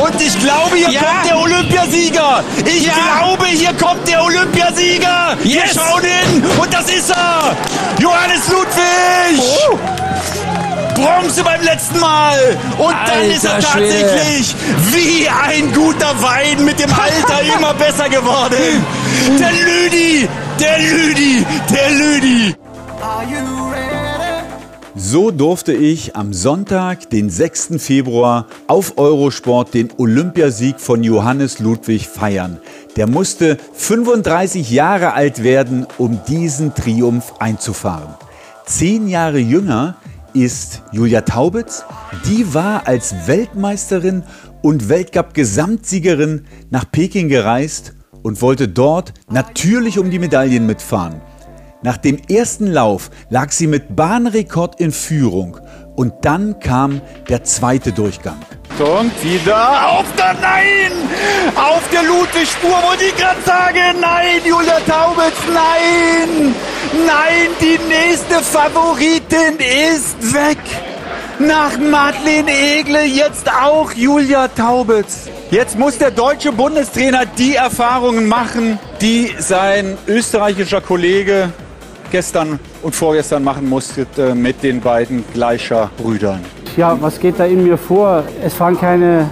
Und ich glaube, hier Ja. kommt der Olympiasieger. Ich Ja. glaube, hier kommt der Olympiasieger. Wir Yes. schauen hin und das ist er. Johannes Ludwig. Oh. Bronze beim letzten Mal. Und dann ist er Alter Schwede. tatsächlich wie ein guter Wein mit dem Alter immer besser geworden. Der Lüdi, der Lüdi, der Lüdi. So durfte ich am Sonntag, den 6. Februar, auf Eurosport den Olympiasieg von Johannes Ludwig feiern. Der musste 35 Jahre alt werden, um diesen Triumph einzufahren. Zehn Jahre jünger ist Julia Taubitz. Die war als Weltmeisterin und Weltcup-Gesamtsiegerin nach Peking gereist und wollte dort natürlich um die Medaillen mitfahren. Nach dem ersten Lauf lag sie mit Bahnrekord in Führung und dann kam der zweite Durchgang. Und wieder auf der Nein! Auf der Ludwig-Spur wollte ich gerade sagen, nein, Julia Taubitz, nein! Nein, die nächste Favoritin ist weg! Nach Madeleine Egle jetzt auch Julia Taubitz. Jetzt muss der deutsche Bundestrainer die Erfahrungen machen, die sein österreichischer Kollege gestern und vorgestern machen musste äh, mit den beiden gleicher Brüdern. Ja, was geht da in mir vor? Es fahren keine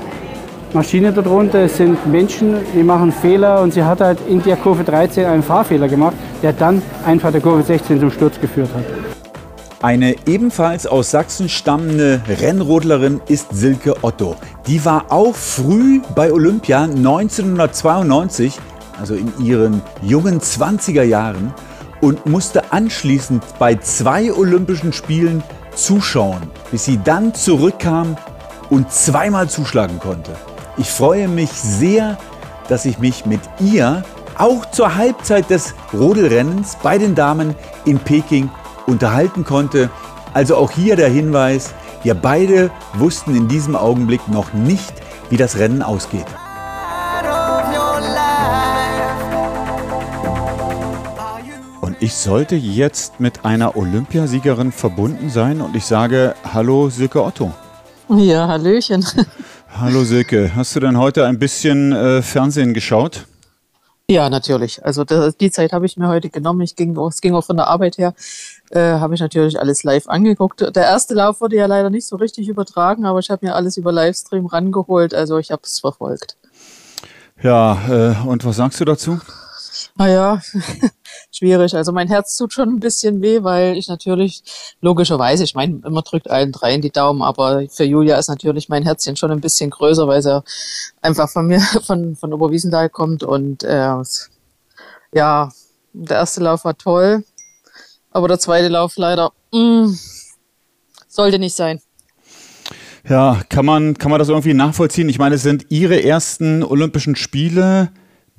Maschinen darunter, es sind Menschen, die machen Fehler und sie hat halt in der Kurve 13 einen Fahrfehler gemacht, der dann einfach der Kurve 16 zum Sturz geführt hat. Eine ebenfalls aus Sachsen stammende Rennrodlerin ist Silke Otto. Die war auch früh bei Olympia 1992, also in ihren jungen 20er Jahren, und musste anschließend bei zwei Olympischen Spielen zuschauen, bis sie dann zurückkam und zweimal zuschlagen konnte. Ich freue mich sehr, dass ich mich mit ihr auch zur Halbzeit des Rodelrennens bei den Damen in Peking unterhalten konnte. Also auch hier der Hinweis, wir beide wussten in diesem Augenblick noch nicht, wie das Rennen ausgeht. Ich sollte jetzt mit einer Olympiasiegerin verbunden sein und ich sage Hallo Silke Otto. Ja, Hallöchen. Hallo Silke, hast du denn heute ein bisschen äh, Fernsehen geschaut? Ja, natürlich. Also da, die Zeit habe ich mir heute genommen. Ich ging, es ging auch von der Arbeit her, äh, habe ich natürlich alles live angeguckt. Der erste Lauf wurde ja leider nicht so richtig übertragen, aber ich habe mir alles über Livestream rangeholt. Also ich habe es verfolgt. Ja, äh, und was sagst du dazu? Naja, schwierig. Also mein Herz tut schon ein bisschen weh, weil ich natürlich logischerweise, ich meine, immer drückt allen dreien die Daumen, aber für Julia ist natürlich mein Herzchen schon ein bisschen größer, weil sie einfach von mir, von, von Oberwiesenthal kommt und äh, ja, der erste Lauf war toll, aber der zweite Lauf leider mh, sollte nicht sein. Ja, kann man, kann man das irgendwie nachvollziehen? Ich meine, es sind ihre ersten Olympischen Spiele.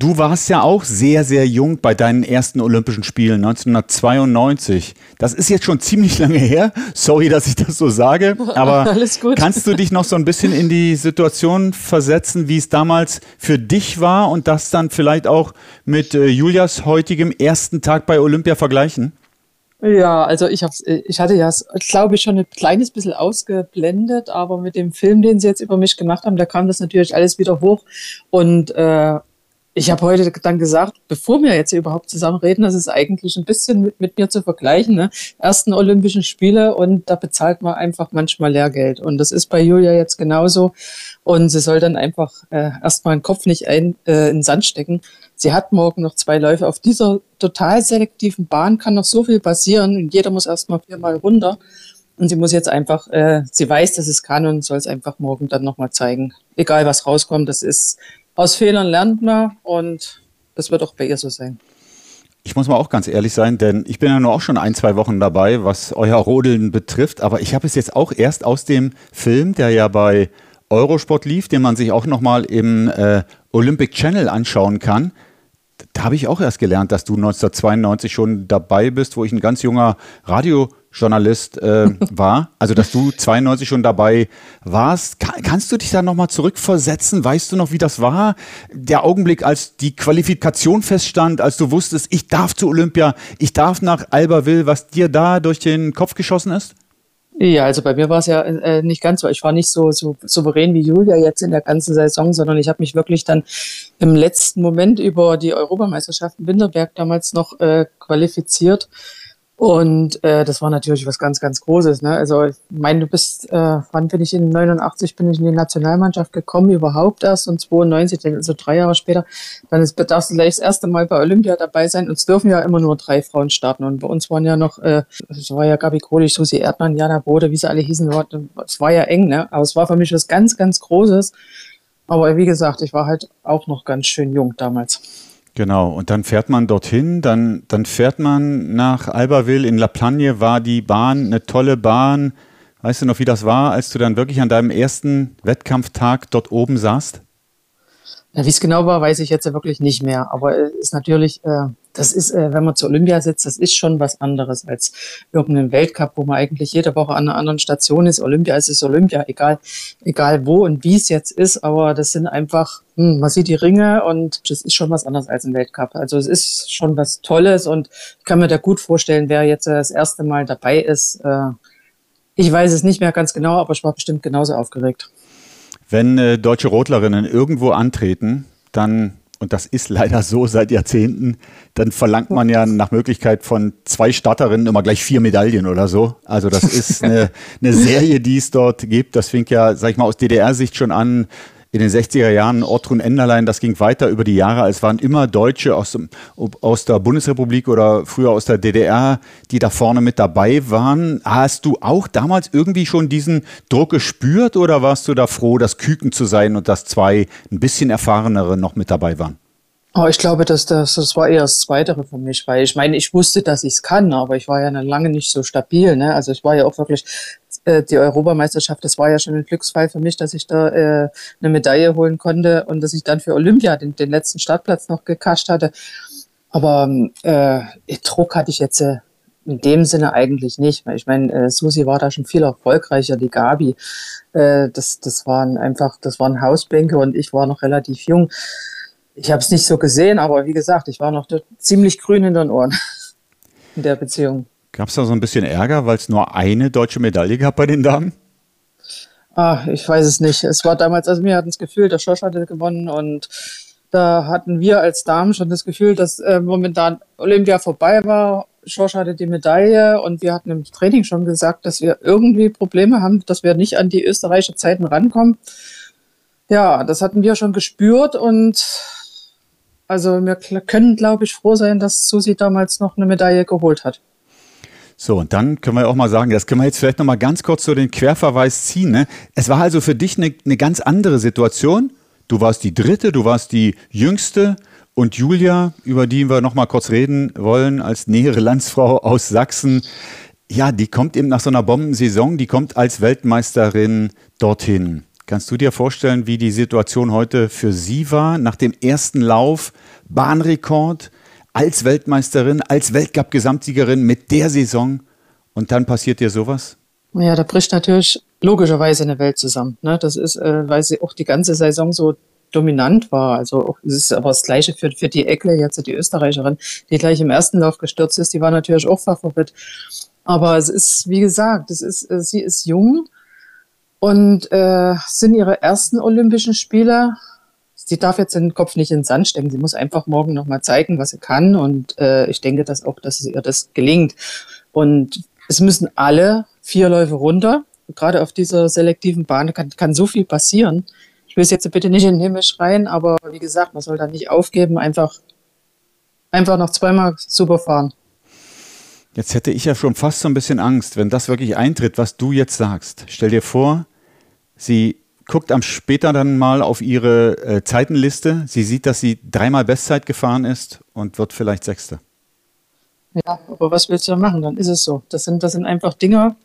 Du warst ja auch sehr, sehr jung bei deinen ersten Olympischen Spielen 1992. Das ist jetzt schon ziemlich lange her. Sorry, dass ich das so sage. Aber kannst du dich noch so ein bisschen in die Situation versetzen, wie es damals für dich war und das dann vielleicht auch mit äh, Julias heutigem ersten Tag bei Olympia vergleichen? Ja, also ich hab's, äh, ich hatte ja, glaube ich, schon ein kleines bisschen ausgeblendet, aber mit dem Film, den sie jetzt über mich gemacht haben, da kam das natürlich alles wieder hoch. Und äh, ich habe heute dann gesagt, bevor wir jetzt überhaupt zusammen reden, das ist eigentlich ein bisschen mit, mit mir zu vergleichen. Ne? Ersten Olympischen Spiele und da bezahlt man einfach manchmal Lehrgeld. Und das ist bei Julia jetzt genauso. Und sie soll dann einfach äh, erstmal den Kopf nicht ein, äh, in den Sand stecken. Sie hat morgen noch zwei Läufe. Auf dieser total selektiven Bahn kann noch so viel passieren und jeder muss erstmal viermal runter. Und sie muss jetzt einfach, äh, sie weiß, dass es kann und soll es einfach morgen dann nochmal zeigen. Egal was rauskommt, das ist, aus Fehlern lernt man und das wird auch bei ihr so sein. Ich muss mal auch ganz ehrlich sein, denn ich bin ja nur auch schon ein, zwei Wochen dabei, was euer Rodeln betrifft. Aber ich habe es jetzt auch erst aus dem Film, der ja bei Eurosport lief, den man sich auch nochmal im äh, Olympic Channel anschauen kann. Da habe ich auch erst gelernt, dass du 1992 schon dabei bist, wo ich ein ganz junger Radiojournalist äh, war. Also, dass du 92 schon dabei warst. Kann, kannst du dich da nochmal zurückversetzen? Weißt du noch, wie das war? Der Augenblick, als die Qualifikation feststand, als du wusstest, ich darf zu Olympia, ich darf nach Albertville, was dir da durch den Kopf geschossen ist? Ja, also bei mir war es ja äh, nicht ganz so. Ich war nicht so, so souverän wie Julia jetzt in der ganzen Saison, sondern ich habe mich wirklich dann im letzten Moment über die Europameisterschaft in Winterberg damals noch äh, qualifiziert und äh, das war natürlich was ganz, ganz Großes. Ne? Also ich meine, du bist, äh, wann bin ich in 89 bin ich in die Nationalmannschaft gekommen, überhaupt erst und 92, also drei Jahre später, dann ist, darfst du gleich das erste Mal bei Olympia dabei sein. Und es dürfen ja immer nur drei Frauen starten. Und bei uns waren ja noch, äh, es war ja Gabi Krolich, Susi Erdmann, Jana Bode, wie sie alle hießen. Es war ja eng, ne? Aber es war für mich was ganz, ganz Großes. Aber wie gesagt, ich war halt auch noch ganz schön jung damals. Genau, und dann fährt man dorthin, dann, dann fährt man nach Albertville. In La Plagne war die Bahn eine tolle Bahn. Weißt du noch, wie das war, als du dann wirklich an deinem ersten Wettkampftag dort oben saßt? Wie es genau war, weiß ich jetzt ja wirklich nicht mehr. Aber es ist natürlich, äh, das ist, äh, wenn man zur Olympia sitzt, das ist schon was anderes als irgendein Weltcup, wo man eigentlich jede Woche an einer anderen Station ist. Olympia ist es Olympia, egal, egal wo und wie es jetzt ist. Aber das sind einfach, hm, man sieht die Ringe und das ist schon was anderes als ein Weltcup. Also es ist schon was Tolles und ich kann mir da gut vorstellen, wer jetzt das erste Mal dabei ist. Äh, ich weiß es nicht mehr ganz genau, aber ich war bestimmt genauso aufgeregt. Wenn äh, deutsche Rotlerinnen irgendwo antreten, dann, und das ist leider so seit Jahrzehnten, dann verlangt man ja nach Möglichkeit von zwei Starterinnen immer gleich vier Medaillen oder so. Also das ist eine, eine Serie, die es dort gibt. Das fing ja, sag ich mal, aus DDR-Sicht schon an in den 60er Jahren Ortrun Enderlein, das ging weiter über die Jahre. Es waren immer Deutsche aus, aus der Bundesrepublik oder früher aus der DDR, die da vorne mit dabei waren. Hast du auch damals irgendwie schon diesen Druck gespürt oder warst du da froh, das Küken zu sein und dass zwei ein bisschen erfahrenere noch mit dabei waren? Oh, ich glaube, dass das, das war eher das Zweitere für mich, weil ich meine, ich wusste, dass ich es kann, aber ich war ja lange nicht so stabil. Ne? Also ich war ja auch wirklich äh, die Europameisterschaft, das war ja schon ein Glücksfall für mich, dass ich da äh, eine Medaille holen konnte und dass ich dann für Olympia den, den letzten Startplatz noch gekascht hatte. Aber äh, Druck hatte ich jetzt äh, in dem Sinne eigentlich nicht. Ich meine, äh, Susi war da schon viel erfolgreicher, die Gabi. Äh, das, das waren einfach, das waren Hausbänke und ich war noch relativ jung. Ich habe es nicht so gesehen, aber wie gesagt, ich war noch ziemlich grün in den Ohren in der Beziehung. Gab es da so ein bisschen Ärger, weil es nur eine deutsche Medaille gab bei den Damen? Ah, ich weiß es nicht. Es war damals, also wir hatten das Gefühl, der Schosch hatte gewonnen und da hatten wir als Damen schon das Gefühl, dass äh, momentan Olympia vorbei war. Schorsch hatte die Medaille und wir hatten im Training schon gesagt, dass wir irgendwie Probleme haben, dass wir nicht an die österreichische Zeiten rankommen. Ja, das hatten wir schon gespürt und also wir können, glaube ich, froh sein, dass Susi damals noch eine Medaille geholt hat. So, und dann können wir auch mal sagen, das können wir jetzt vielleicht noch mal ganz kurz so den Querverweis ziehen. Ne? Es war also für dich eine, eine ganz andere Situation. Du warst die dritte, du warst die jüngste und Julia, über die wir noch mal kurz reden wollen, als nähere Landsfrau aus Sachsen. Ja, die kommt eben nach so einer Bombensaison, die kommt als Weltmeisterin dorthin. Kannst du dir vorstellen, wie die Situation heute für sie war nach dem ersten Lauf? Bahnrekord, als Weltmeisterin, als Weltcup-Gesamtsiegerin mit der Saison und dann passiert dir sowas? Ja, da bricht natürlich logischerweise eine Welt zusammen. Ne? Das ist, äh, weil sie auch die ganze Saison so dominant war. Also es ist aber das Gleiche für, für die Eckle, jetzt die Österreicherin, die gleich im ersten Lauf gestürzt ist. Die war natürlich auch Favorit. Aber es ist, wie gesagt, es ist, äh, sie ist jung und äh, sind ihre ersten Olympischen Spiele sie darf jetzt den Kopf nicht in den Sand stecken. Sie muss einfach morgen nochmal zeigen, was sie kann. Und äh, ich denke, dass auch, dass ihr das gelingt. Und es müssen alle vier Läufe runter. Gerade auf dieser selektiven Bahn kann, kann so viel passieren. Ich will es jetzt bitte nicht in den Himmel schreien, aber wie gesagt, man soll da nicht aufgeben, einfach, einfach noch zweimal super fahren. Jetzt hätte ich ja schon fast so ein bisschen Angst, wenn das wirklich eintritt, was du jetzt sagst. Stell dir vor, sie guckt am später dann mal auf ihre äh, Zeitenliste. Sie sieht, dass sie dreimal Bestzeit gefahren ist und wird vielleicht Sechste. Ja, aber was willst du da machen? Dann ist es so. Das sind, das sind einfach Dinge,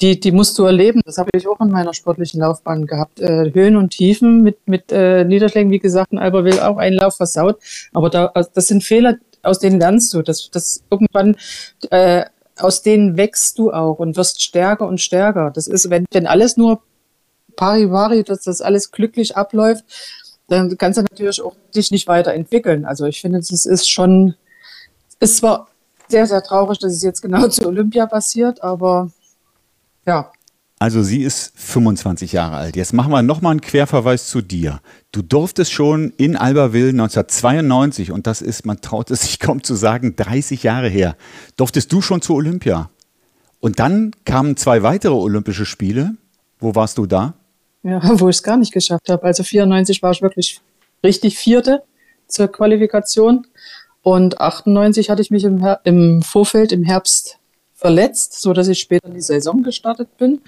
die, die musst du erleben. Das habe ich auch in meiner sportlichen Laufbahn gehabt. Äh, Höhen und Tiefen mit, mit äh, Niederschlägen, wie gesagt, ein Alba will auch einen Lauf versaut. Aber da, das sind Fehler, aus denen lernst du. Das, das irgendwann, äh, aus denen wächst du auch und wirst stärker und stärker. Das ist, wenn, wenn alles nur pari dass das alles glücklich abläuft, dann kannst du natürlich auch dich nicht weiterentwickeln. Also ich finde, es ist schon, ist zwar sehr, sehr traurig, dass es jetzt genau zu Olympia passiert, aber ja. Also sie ist 25 Jahre alt. Jetzt machen wir nochmal einen Querverweis zu dir. Du durftest schon in Albertville 1992, und das ist, man traut es sich kaum zu sagen, 30 Jahre her, durftest du schon zu Olympia. Und dann kamen zwei weitere Olympische Spiele. Wo warst du da? Ja, wo ich es gar nicht geschafft habe. Also 94 war ich wirklich richtig Vierte zur Qualifikation. Und 98 hatte ich mich im, Her im Vorfeld im Herbst verletzt, so dass ich später in die Saison gestartet bin.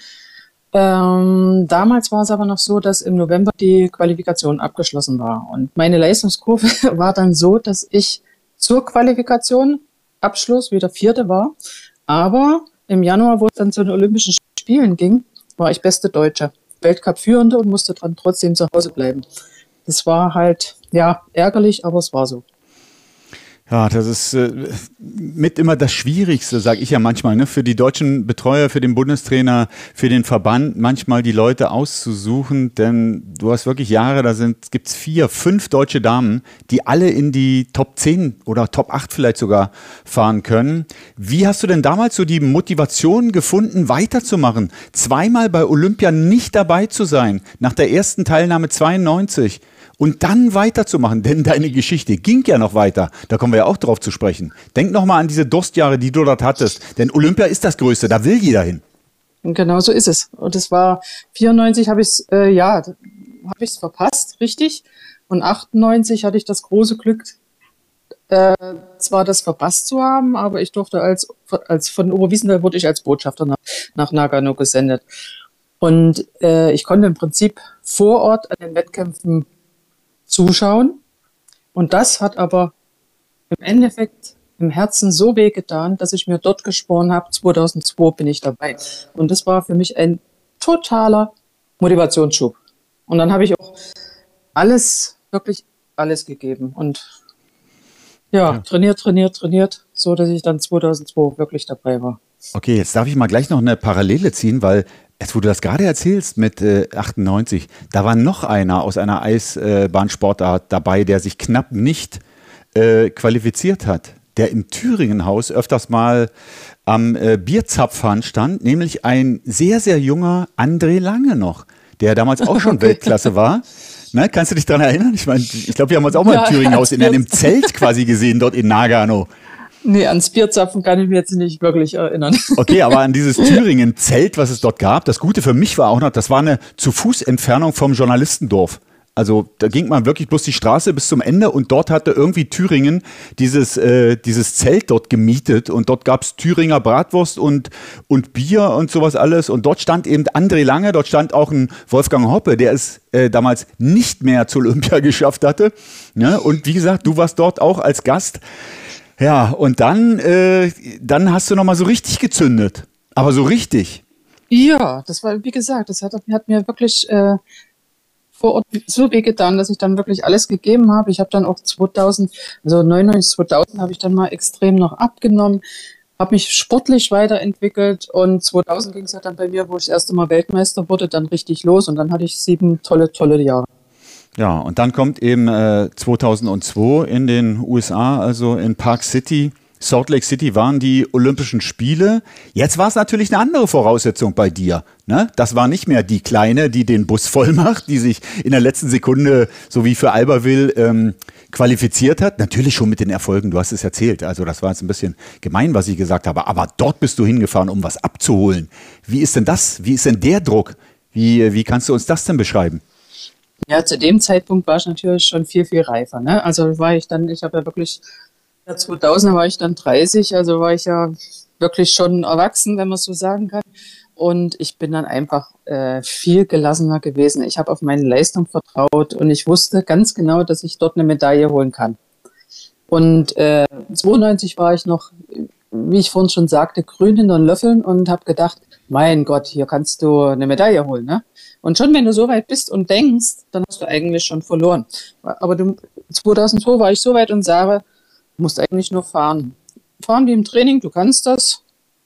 Ähm, damals war es aber noch so, dass im November die Qualifikation abgeschlossen war. Und meine Leistungskurve war dann so, dass ich zur Qualifikation Abschluss wieder Vierte war. Aber im Januar, wo es dann zu den Olympischen Spielen ging, war ich beste Deutsche. Weltcup-Führende und musste dann trotzdem zu Hause bleiben. Das war halt, ja, ärgerlich, aber es war so. Ja, das ist äh, mit immer das Schwierigste, sage ich ja manchmal, ne? für die deutschen Betreuer, für den Bundestrainer, für den Verband, manchmal die Leute auszusuchen, denn du hast wirklich Jahre, da sind gibt's vier, fünf deutsche Damen, die alle in die Top 10 oder Top 8 vielleicht sogar fahren können. Wie hast du denn damals so die Motivation gefunden, weiterzumachen? Zweimal bei Olympia nicht dabei zu sein, nach der ersten Teilnahme 92 und dann weiterzumachen, denn deine Geschichte ging ja noch weiter. Da kommen wir ja auch drauf zu sprechen. Denk noch mal an diese Durstjahre, die du dort hattest, denn Olympia ist das Größte, da will jeder hin. Genau so ist es. Und es war 94 habe ich es äh, ja habe ich es verpasst, richtig. Und 98 hatte ich das große Glück, äh, zwar das verpasst zu haben, aber ich durfte als als von Oberwiesenthal wurde ich als Botschafter nach, nach Nagano gesendet. Und äh, ich konnte im Prinzip vor Ort an den Wettkämpfen zuschauen. Und das hat aber im Endeffekt im Herzen so weh getan, dass ich mir dort geschworen habe, 2002 bin ich dabei. Und das war für mich ein totaler Motivationsschub. Und dann habe ich auch alles, wirklich alles gegeben. Und ja, ja, trainiert, trainiert, trainiert, so dass ich dann 2002 wirklich dabei war. Okay, jetzt darf ich mal gleich noch eine Parallele ziehen, weil Jetzt, wo du das gerade erzählst mit äh, 98, da war noch einer aus einer Eisbahnsportart dabei, der sich knapp nicht äh, qualifiziert hat, der im Thüringenhaus öfters mal am äh, Bierzapfhahn stand, nämlich ein sehr, sehr junger André Lange noch, der damals auch schon okay. Weltklasse war. Ne, kannst du dich daran erinnern? Ich meine, ich glaube, wir haben uns auch mal ja, im Thüringenhaus in einem Zelt quasi gesehen, dort in Nagano. Nee, ans Bierzapfen kann ich mich jetzt nicht wirklich erinnern. Okay, aber an dieses Thüringen-Zelt, was es dort gab, das Gute für mich war auch noch, das war eine zu Fuß Entfernung vom Journalistendorf. Also da ging man wirklich bloß die Straße bis zum Ende und dort hatte irgendwie Thüringen dieses, äh, dieses Zelt dort gemietet und dort gab's Thüringer Bratwurst und, und Bier und sowas alles und dort stand eben André Lange, dort stand auch ein Wolfgang Hoppe, der es äh, damals nicht mehr zu Olympia geschafft hatte. Ne? Und wie gesagt, du warst dort auch als Gast. Ja, und dann, äh, dann hast du nochmal so richtig gezündet. Aber so richtig. Ja, das war, wie gesagt, das hat, hat mir wirklich äh, vor Ort so weh getan, dass ich dann wirklich alles gegeben habe. Ich habe dann auch 2000, also 99, 2000 habe ich dann mal extrem noch abgenommen, habe mich sportlich weiterentwickelt und 2000 ging es ja dann bei mir, wo ich das erste Mal Weltmeister wurde, dann richtig los und dann hatte ich sieben tolle, tolle Jahre. Ja, und dann kommt eben äh, 2002 in den USA, also in Park City, Salt Lake City waren die Olympischen Spiele. Jetzt war es natürlich eine andere Voraussetzung bei dir. Ne? Das war nicht mehr die Kleine, die den Bus voll macht, die sich in der letzten Sekunde, so wie für Albertville, ähm, qualifiziert hat. Natürlich schon mit den Erfolgen, du hast es erzählt. Also das war jetzt ein bisschen gemein, was ich gesagt habe. Aber dort bist du hingefahren, um was abzuholen. Wie ist denn das? Wie ist denn der Druck? Wie, wie kannst du uns das denn beschreiben? Ja, zu dem Zeitpunkt war ich natürlich schon viel, viel reifer. Ne? Also war ich dann, ich habe ja wirklich, ja, 2000 war ich dann 30, also war ich ja wirklich schon erwachsen, wenn man so sagen kann. Und ich bin dann einfach äh, viel gelassener gewesen. Ich habe auf meine Leistung vertraut und ich wusste ganz genau, dass ich dort eine Medaille holen kann. Und äh, 92 war ich noch, wie ich vorhin schon sagte, grün in den Löffeln und habe gedacht, mein Gott, hier kannst du eine Medaille holen. Ne? Und schon wenn du so weit bist und denkst, dann hast du eigentlich schon verloren. Aber du, 2002 war ich so weit und sage, du musst eigentlich nur fahren. Fahren wie im Training, du kannst das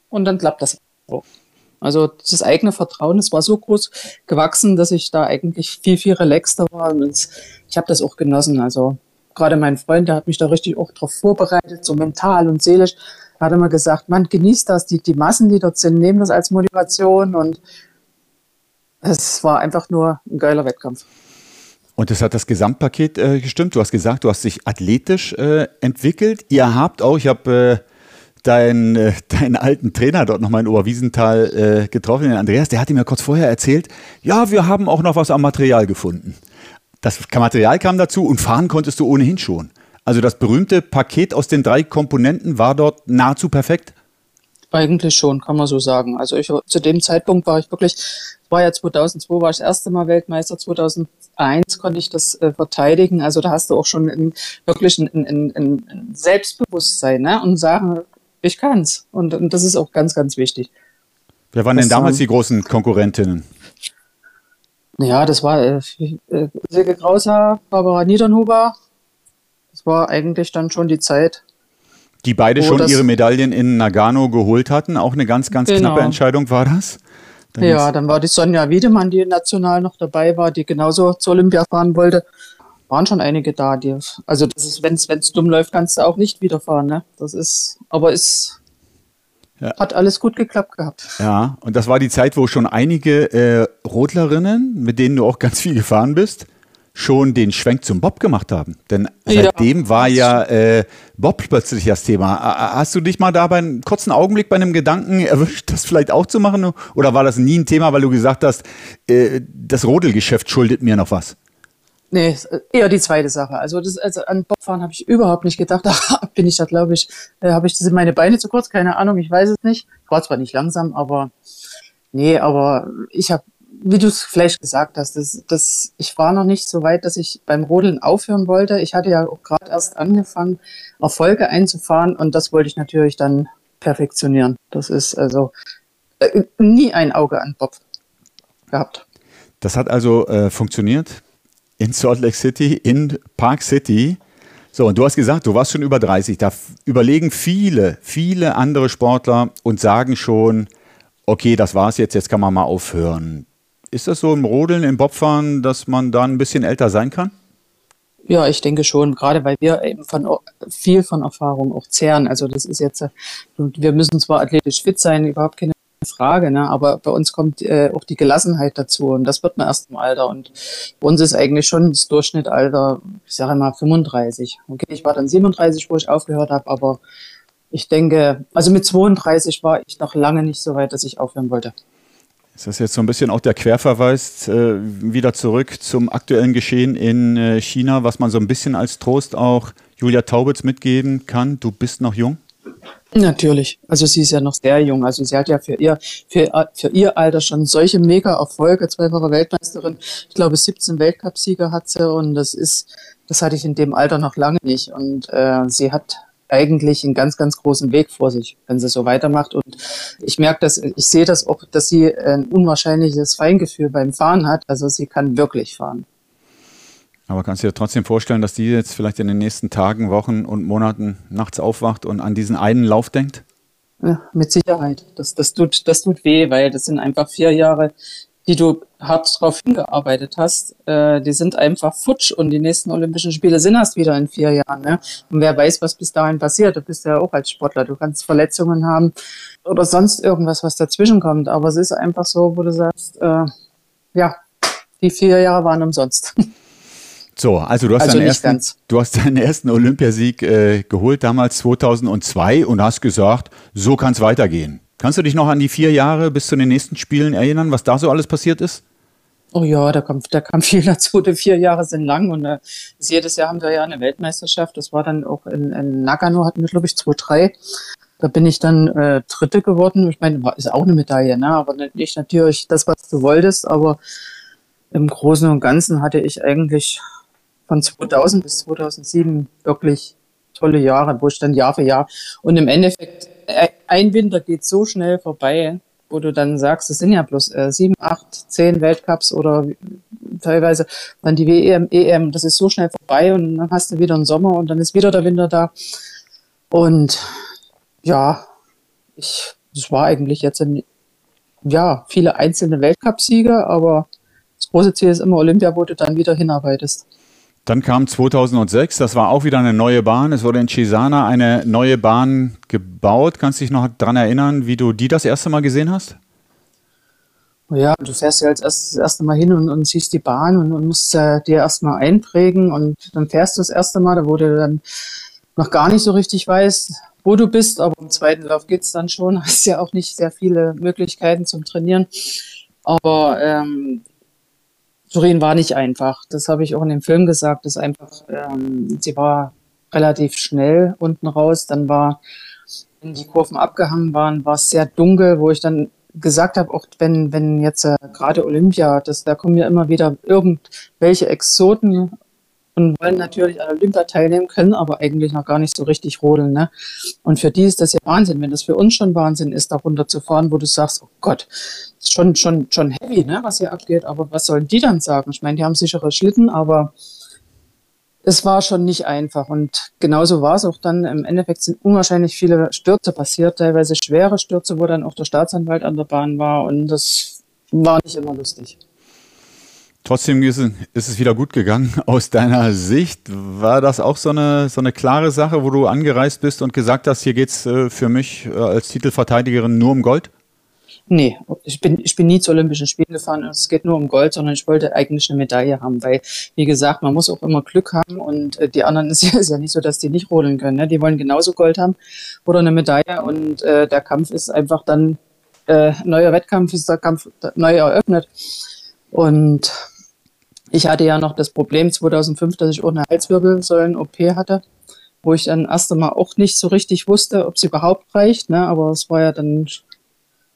und dann klappt das auch. Also das eigene Vertrauen, das war so groß gewachsen, dass ich da eigentlich viel, viel relaxter war. Und ich habe das auch genossen. Also gerade mein Freund, der hat mich da richtig auch drauf vorbereitet, so mental und seelisch. Hat immer gesagt, man genießt das, die, die Massen, die dort sind, nehmen das als Motivation und es war einfach nur ein geiler Wettkampf. Und das hat das Gesamtpaket äh, gestimmt. Du hast gesagt, du hast dich athletisch äh, entwickelt. Ihr habt auch, ich habe äh, deinen, äh, deinen alten Trainer dort nochmal in Oberwiesenthal äh, getroffen, den Andreas, der hat mir kurz vorher erzählt, ja, wir haben auch noch was am Material gefunden. Das Material kam dazu und fahren konntest du ohnehin schon. Also das berühmte Paket aus den drei Komponenten war dort nahezu perfekt? Eigentlich schon, kann man so sagen. Also ich, zu dem Zeitpunkt war ich wirklich, war ja 2002, war ich das erste Mal Weltmeister, 2001 konnte ich das äh, verteidigen. Also da hast du auch schon in, wirklich ein, ein, ein Selbstbewusstsein ne? und sagen, ich kann's. Und, und das ist auch ganz, ganz wichtig. Wer waren denn damals die großen Konkurrentinnen? Ja, das war äh, äh, Silke Grauser, Barbara Niedernhuber. Das war eigentlich dann schon die Zeit. Die beide schon ihre Medaillen in Nagano geholt hatten. Auch eine ganz, ganz genau. knappe Entscheidung war das. Dann ja, dann war die Sonja Wiedemann, die national noch dabei war, die genauso zur Olympia fahren wollte. Waren schon einige da, die, also das ist, wenn es dumm läuft, kannst du auch nicht wieder fahren, ne? Das ist, aber ist ja. Hat alles gut geklappt gehabt. Ja, und das war die Zeit, wo schon einige äh, Rodlerinnen, mit denen du auch ganz viel gefahren bist, schon den Schwenk zum Bob gemacht haben. Denn seitdem ja, war ja äh, Bob plötzlich das Thema. Hast du dich mal da bei einem kurzen Augenblick bei einem Gedanken erwischt, das vielleicht auch zu machen? Oder war das nie ein Thema, weil du gesagt hast, äh, das Rodelgeschäft schuldet mir noch was? Nee, eher die zweite Sache. Also, das, also an Bobfahren habe ich überhaupt nicht gedacht. Da bin ich da, glaube ich, äh, habe ich sind meine Beine zu kurz, keine Ahnung, ich weiß es nicht. Ich war zwar nicht langsam, aber nee, aber ich habe, wie du es vielleicht gesagt hast, das, das, ich war noch nicht so weit, dass ich beim Rodeln aufhören wollte. Ich hatte ja auch gerade erst angefangen, Erfolge einzufahren und das wollte ich natürlich dann perfektionieren. Das ist also äh, nie ein Auge an Bob gehabt. Das hat also äh, funktioniert in Salt Lake City, in Park City. So, und du hast gesagt, du warst schon über 30. Da überlegen viele, viele andere Sportler und sagen schon, okay, das war's jetzt, jetzt kann man mal aufhören. Ist das so im Rodeln, im Bobfahren, dass man da ein bisschen älter sein kann? Ja, ich denke schon, gerade weil wir eben von viel von Erfahrung auch zehren. Also das ist jetzt, wir müssen zwar athletisch fit sein, überhaupt keine Frage, ne? aber bei uns kommt äh, auch die Gelassenheit dazu und das wird man erst im Alter und bei uns ist eigentlich schon das Durchschnittalter, ich sage mal 35. Okay, ich war dann 37, wo ich aufgehört habe, aber ich denke, also mit 32 war ich noch lange nicht so weit, dass ich aufhören wollte. Ist das jetzt so ein bisschen auch der Querverweis äh, wieder zurück zum aktuellen Geschehen in äh, China, was man so ein bisschen als Trost auch Julia Taubitz mitgeben kann? Du bist noch jung? Natürlich. Also sie ist ja noch sehr jung. Also sie hat ja für ihr, für, für ihr Alter schon solche Mega-Erfolge, zweifache Weltmeisterin. Ich glaube, 17 Weltcupsieger hat sie und das ist, das hatte ich in dem Alter noch lange nicht. Und äh, sie hat eigentlich einen ganz, ganz großen Weg vor sich, wenn sie so weitermacht. Und ich merke das, ich sehe das auch, dass sie ein unwahrscheinliches Feingefühl beim Fahren hat. Also sie kann wirklich fahren. Aber kannst du dir trotzdem vorstellen, dass die jetzt vielleicht in den nächsten Tagen, Wochen und Monaten nachts aufwacht und an diesen einen Lauf denkt? Ja, mit Sicherheit. Das, das, tut, das tut weh, weil das sind einfach vier Jahre, die du hart darauf hingearbeitet hast. Äh, die sind einfach futsch und die nächsten Olympischen Spiele sind erst wieder in vier Jahren. Ne? Und wer weiß, was bis dahin passiert. Du bist ja auch als Sportler. Du kannst Verletzungen haben oder sonst irgendwas, was dazwischen kommt. Aber es ist einfach so, wo du sagst, äh, ja, die vier Jahre waren umsonst. So, also du hast, also deinen, ersten, du hast deinen ersten Olympiasieg äh, geholt, damals 2002 und hast gesagt, so kann es weitergehen. Kannst du dich noch an die vier Jahre bis zu den nächsten Spielen erinnern, was da so alles passiert ist? Oh ja, da kam, da kam viel dazu. Die vier Jahre sind lang und äh, jedes Jahr haben wir ja eine Weltmeisterschaft. Das war dann auch in, in Nagano, hatten wir, glaube ich, 2-3. Da bin ich dann äh, Dritte geworden. Ich meine, ist auch eine Medaille, ne? aber nicht natürlich das, was du wolltest. Aber im Großen und Ganzen hatte ich eigentlich von 2000 bis 2007 wirklich tolle Jahre, wo ich dann Jahr für Jahr und im Endeffekt ein Winter geht so schnell vorbei, wo du dann sagst, es sind ja bloß äh, sieben, acht, zehn Weltcups oder teilweise dann die WM, EM, das ist so schnell vorbei und dann hast du wieder einen Sommer und dann ist wieder der Winter da. Und ja, ich, das war eigentlich jetzt ein, ja, viele einzelne Weltcupsiege, aber das große Ziel ist immer Olympia, wo du dann wieder hinarbeitest. Dann kam 2006, das war auch wieder eine neue Bahn. Es wurde in Cesana eine neue Bahn gebaut. Kannst du dich noch daran erinnern, wie du die das erste Mal gesehen hast? Ja, du fährst ja als erstes das erste Mal hin und, und siehst die Bahn und, und musst äh, dir erstmal einprägen und dann fährst du das erste Mal, da wo du dann noch gar nicht so richtig weißt, wo du bist, aber im zweiten Lauf geht es dann schon. Hast ja auch nicht sehr viele Möglichkeiten zum Trainieren. Aber ähm, Turin war nicht einfach. Das habe ich auch in dem Film gesagt. Das einfach, ähm, sie war relativ schnell unten raus. Dann war, wenn die Kurven abgehangen waren, war es sehr dunkel, wo ich dann gesagt habe, auch wenn, wenn jetzt äh, gerade Olympia, das, da kommen ja immer wieder irgendwelche Exoten und wollen natürlich an Olympia teilnehmen, können aber eigentlich noch gar nicht so richtig rodeln. Ne? Und für die ist das ja Wahnsinn, wenn das für uns schon Wahnsinn ist, da runter zu fahren, wo du sagst, oh Gott, schon, schon, schon heavy, ne, was hier abgeht, aber was sollen die dann sagen? Ich meine, die haben sichere Schlitten, aber es war schon nicht einfach. Und genauso war es auch dann. Im Endeffekt sind unwahrscheinlich viele Stürze passiert, teilweise schwere Stürze, wo dann auch der Staatsanwalt an der Bahn war. Und das war nicht immer lustig. Trotzdem ist es wieder gut gegangen. Aus deiner Sicht war das auch so eine, so eine klare Sache, wo du angereist bist und gesagt hast, hier geht es äh, für mich äh, als Titelverteidigerin nur um Gold? Nee, ich bin, ich bin nie zu Olympischen Spielen gefahren. Es geht nur um Gold, sondern ich wollte eigentlich eine Medaille haben, weil, wie gesagt, man muss auch immer Glück haben und äh, die anderen ist ja, ist ja nicht so, dass die nicht rodeln können. Ne? Die wollen genauso Gold haben oder eine Medaille und äh, der Kampf ist einfach dann, äh, neuer Wettkampf ist der Kampf neu eröffnet. Und ich hatte ja noch das Problem 2005, dass ich eine Halswirbelsäulen-OP hatte, wo ich dann erst einmal auch nicht so richtig wusste, ob sie überhaupt reicht. Ne? Aber es war ja dann,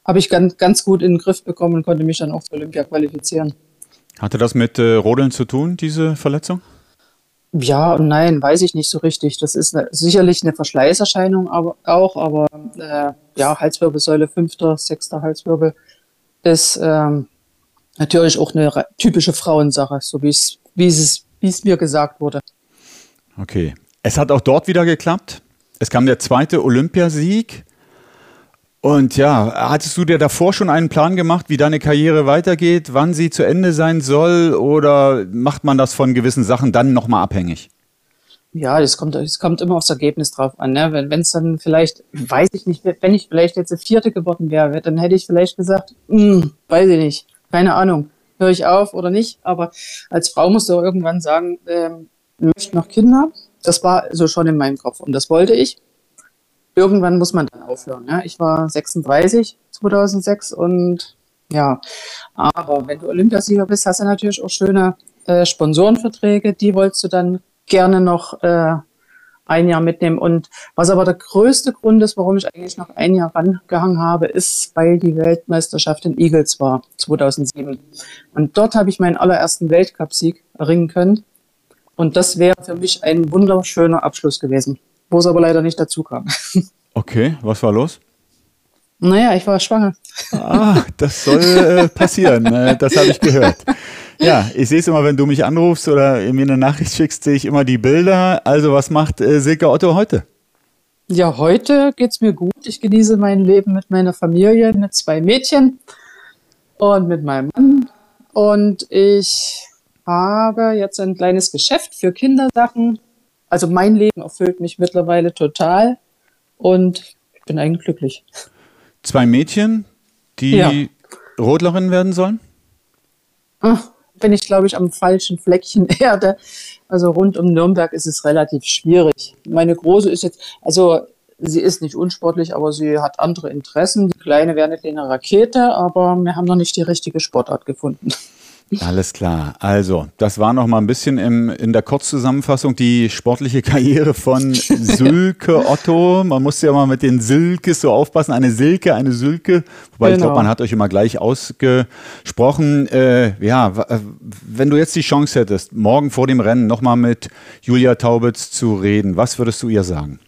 habe ich ganz, ganz gut in den Griff bekommen und konnte mich dann auch für Olympia qualifizieren. Hatte das mit äh, Rodeln zu tun, diese Verletzung? Ja und nein, weiß ich nicht so richtig. Das ist eine, sicherlich eine Verschleißerscheinung aber, auch, aber äh, ja, Halswirbelsäule, fünfter, sechster Halswirbel ist ähm, natürlich auch eine typische Frauensache, so wie es, wie es, wie es mir gesagt wurde. Okay. Es hat auch dort wieder geklappt. Es kam der zweite Olympiasieg. Und ja, hattest du dir davor schon einen Plan gemacht, wie deine Karriere weitergeht, wann sie zu Ende sein soll, oder macht man das von gewissen Sachen dann nochmal abhängig? Ja, das kommt, das kommt immer aufs Ergebnis drauf an. Ne? Wenn es dann vielleicht, weiß ich nicht, wenn ich vielleicht jetzt der Vierte geworden wäre, dann hätte ich vielleicht gesagt, hm, weiß ich nicht, keine Ahnung, höre ich auf oder nicht. Aber als Frau musst du irgendwann sagen, ähm, möchte noch Kinder. Das war so schon in meinem Kopf und das wollte ich. Irgendwann muss man dann aufhören. Ja? Ich war 36 2006 und ja, aber wenn du Olympiasieger bist, hast du natürlich auch schöne äh, Sponsorenverträge. Die wolltest du dann gerne noch äh, ein Jahr mitnehmen. Und was aber der größte Grund ist, warum ich eigentlich noch ein Jahr rangehangen habe, ist, weil die Weltmeisterschaft in Eagles war, 2007. Und dort habe ich meinen allerersten Weltcupsieg erringen können. Und das wäre für mich ein wunderschöner Abschluss gewesen, wo es aber leider nicht dazu kam. Okay, was war los? Naja, ich war schwanger. Ah, das soll äh, passieren. Äh, das habe ich gehört. Ja, ich sehe es immer, wenn du mich anrufst oder mir eine Nachricht schickst, sehe ich immer die Bilder. Also, was macht äh, Silke Otto heute? Ja, heute geht es mir gut. Ich genieße mein Leben mit meiner Familie, mit zwei Mädchen und mit meinem Mann. Und ich habe jetzt ein kleines Geschäft für Kindersachen. Also mein Leben erfüllt mich mittlerweile total und ich bin eigentlich glücklich. Zwei Mädchen, die ja. Rodlerinnen werden sollen? Ach, bin ich, glaube ich, am falschen Fleckchen Erde. Also rund um Nürnberg ist es relativ schwierig. Meine Große ist jetzt, also sie ist nicht unsportlich, aber sie hat andere Interessen. Die Kleine wäre eine kleine Rakete, aber wir haben noch nicht die richtige Sportart gefunden. Alles klar. Also, das war noch mal ein bisschen im, in der Kurzzusammenfassung die sportliche Karriere von Sülke Otto. Man muss ja mal mit den Silkes so aufpassen. Eine Silke, eine Sülke. Wobei genau. ich glaube, man hat euch immer gleich ausgesprochen. Äh, ja, äh, wenn du jetzt die Chance hättest, morgen vor dem Rennen noch mal mit Julia Taubitz zu reden, was würdest du ihr sagen?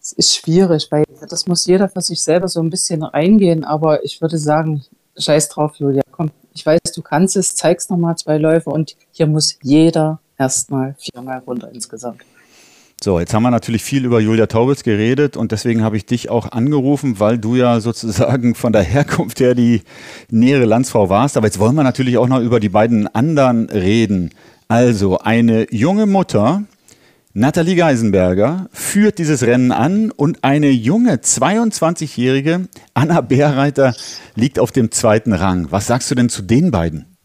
Es ist schwierig, weil das muss jeder für sich selber so ein bisschen eingehen. Aber ich würde sagen, scheiß drauf, Julia. Komm, ich weiß, du kannst es, zeigst nochmal zwei Läufe und hier muss jeder erstmal viermal runter insgesamt. So, jetzt haben wir natürlich viel über Julia Taubitz geredet und deswegen habe ich dich auch angerufen, weil du ja sozusagen von der Herkunft her die nähere Landsfrau warst. Aber jetzt wollen wir natürlich auch noch über die beiden anderen reden. Also eine junge Mutter, Nathalie Geisenberger, führt dieses Rennen an und eine junge 22-jährige Anna Bärreiter liegt auf dem zweiten Rang. Was sagst du denn zu den beiden?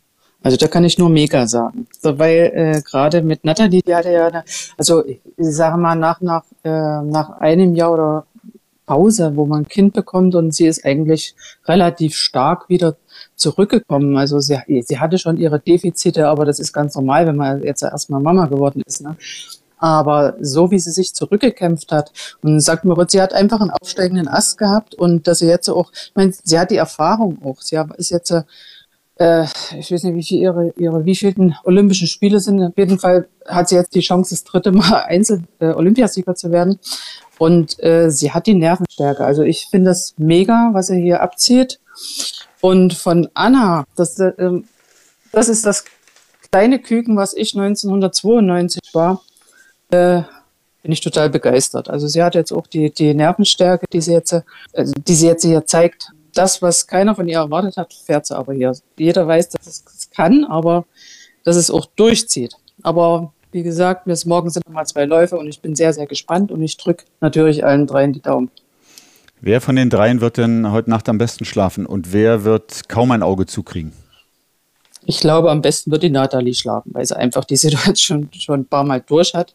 Also da kann ich nur mega sagen. So, weil äh, gerade mit Nathalie, die hatte ja, eine, also ich sage mal, nach, nach, äh, nach einem Jahr oder Pause, wo man ein Kind bekommt und sie ist eigentlich relativ stark wieder zurückgekommen. Also sie, sie hatte schon ihre Defizite, aber das ist ganz normal, wenn man jetzt erstmal Mama geworden ist. Ne? Aber so wie sie sich zurückgekämpft hat und sagt Moritz, sie hat einfach einen aufsteigenden Ast gehabt und dass sie jetzt auch, ich meine, sie hat die Erfahrung auch. Sie ist jetzt äh, ich weiß nicht, wie viel ihre, ihre wievielten Olympischen Spiele sind. Auf jeden Fall hat sie jetzt die Chance, das dritte Mal Einzel äh, Olympiasieger zu werden. Und äh, sie hat die Nervenstärke. Also ich finde das mega, was er hier abzieht. Und von Anna, das, äh, das ist das kleine Küken, was ich 1992 war, äh, bin ich total begeistert. Also sie hat jetzt auch die, die Nervenstärke, die sie jetzt, äh, die sie jetzt hier zeigt, das, was keiner von ihr erwartet hat, fährt sie aber hier. Jeder weiß, dass es kann, aber dass es auch durchzieht. Aber wie gesagt, bis morgen sind nochmal zwei Läufe und ich bin sehr, sehr gespannt und ich drücke natürlich allen dreien die Daumen. Wer von den dreien wird denn heute Nacht am besten schlafen und wer wird kaum ein Auge zukriegen? Ich glaube, am besten wird die Nathalie schlafen, weil sie einfach die Situation schon, schon ein paar Mal durch hat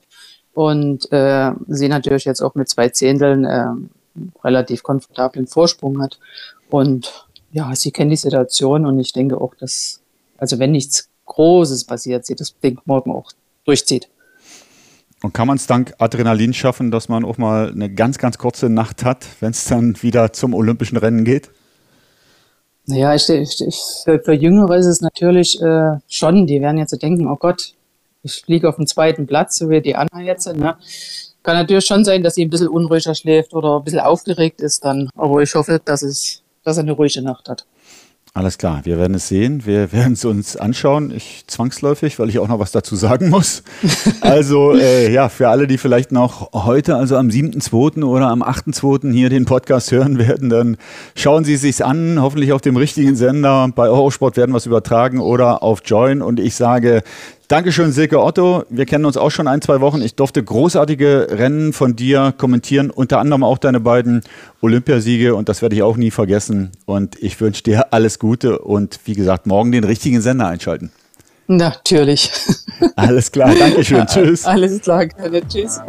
und äh, sie natürlich jetzt auch mit zwei Zehnteln äh, relativ komfortablen Vorsprung hat. Und ja, sie kennt die Situation und ich denke auch, dass, also wenn nichts Großes passiert, sie das Ding morgen auch durchzieht. Und kann man es dank Adrenalin schaffen, dass man auch mal eine ganz, ganz kurze Nacht hat, wenn es dann wieder zum olympischen Rennen geht? Naja, ich, ich, ich, für, für Jüngere ist es natürlich äh, schon, die werden jetzt denken, oh Gott, ich fliege auf dem zweiten Platz, so wie die Anna jetzt. Ne? Kann natürlich schon sein, dass sie ein bisschen unruhiger schläft oder ein bisschen aufgeregt ist dann. Aber ich hoffe, dass es dass er eine ruhige Nacht hat. Alles klar, wir werden es sehen. Wir werden es uns anschauen. Ich zwangsläufig, weil ich auch noch was dazu sagen muss. Also äh, ja, für alle, die vielleicht noch heute, also am 7.2. oder am 8.2. hier den Podcast hören werden, dann schauen Sie es sich an, hoffentlich auf dem richtigen Sender. Bei Eurosport werden wir es übertragen oder auf Join. Und ich sage Dankeschön, Silke Otto. Wir kennen uns auch schon ein, zwei Wochen. Ich durfte großartige Rennen von dir kommentieren, unter anderem auch deine beiden Olympiasiege und das werde ich auch nie vergessen. Und ich wünsche dir alles Gute und wie gesagt, morgen den richtigen Sender einschalten. Natürlich. Alles klar, Dankeschön. Tschüss. Alles klar, Tschüss.